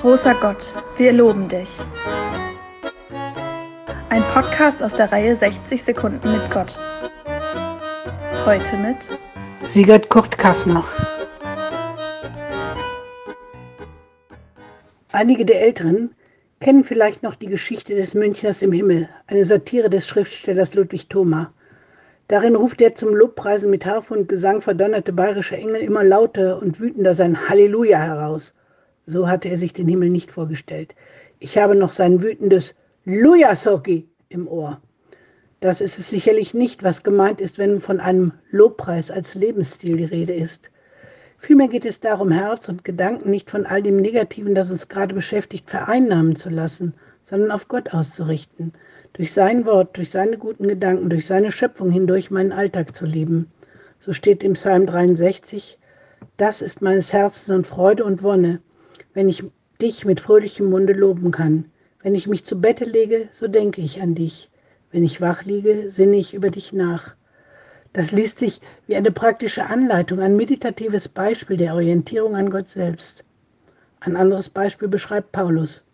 Großer Gott, wir loben dich. Ein Podcast aus der Reihe 60 Sekunden mit Gott. Heute mit Sigurd Kurt Kassner. Einige der Älteren kennen vielleicht noch die Geschichte des Münchners im Himmel, eine Satire des Schriftstellers Ludwig Thoma. Darin ruft der zum Lobpreisen mit Harfe und Gesang verdonnerte bayerische Engel immer lauter und wütender sein Halleluja heraus. So hatte er sich den Himmel nicht vorgestellt. Ich habe noch sein wütendes Lujasoki im Ohr. Das ist es sicherlich nicht, was gemeint ist, wenn von einem Lobpreis als Lebensstil die Rede ist. Vielmehr geht es darum, Herz und Gedanken nicht von all dem Negativen, das uns gerade beschäftigt, vereinnahmen zu lassen, sondern auf Gott auszurichten, durch sein Wort, durch seine guten Gedanken, durch seine Schöpfung hindurch meinen Alltag zu leben. So steht im Psalm 63, das ist meines Herzens und Freude und Wonne, wenn ich dich mit fröhlichem Munde loben kann. Wenn ich mich zu Bette lege, so denke ich an dich. Wenn ich wach liege, sinne ich über dich nach. Das liest sich wie eine praktische Anleitung, ein meditatives Beispiel der Orientierung an Gott selbst. Ein anderes Beispiel beschreibt Paulus.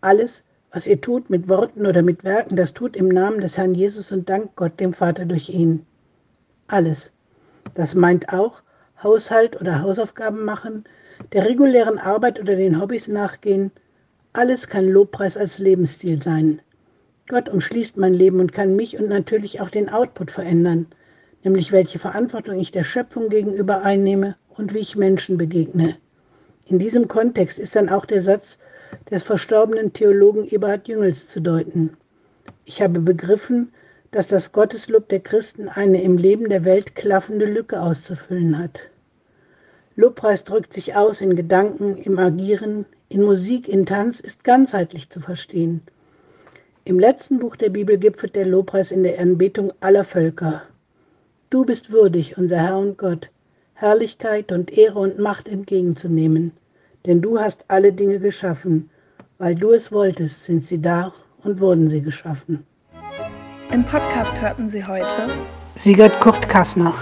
Alles, was ihr tut mit Worten oder mit Werken, das tut im Namen des Herrn Jesus und dankt Gott dem Vater durch ihn. Alles. Das meint auch Haushalt oder Hausaufgaben machen, der regulären Arbeit oder den Hobbys nachgehen. Alles kann Lobpreis als Lebensstil sein. Gott umschließt mein Leben und kann mich und natürlich auch den Output verändern, nämlich welche Verantwortung ich der Schöpfung gegenüber einnehme und wie ich Menschen begegne. In diesem Kontext ist dann auch der Satz des verstorbenen Theologen Eberhard Jüngels zu deuten. Ich habe begriffen, dass das Gotteslob der Christen eine im Leben der Welt klaffende Lücke auszufüllen hat. Lobpreis drückt sich aus in Gedanken, im Agieren, in Musik, in Tanz, ist ganzheitlich zu verstehen. Im letzten Buch der Bibel gipfelt der Lobpreis in der Anbetung aller Völker. Du bist würdig, unser Herr und Gott, Herrlichkeit und Ehre und Macht entgegenzunehmen denn du hast alle Dinge geschaffen. Weil du es wolltest, sind sie da und wurden sie geschaffen. Im Podcast hörten Sie heute Sigurd Kurt Kassner.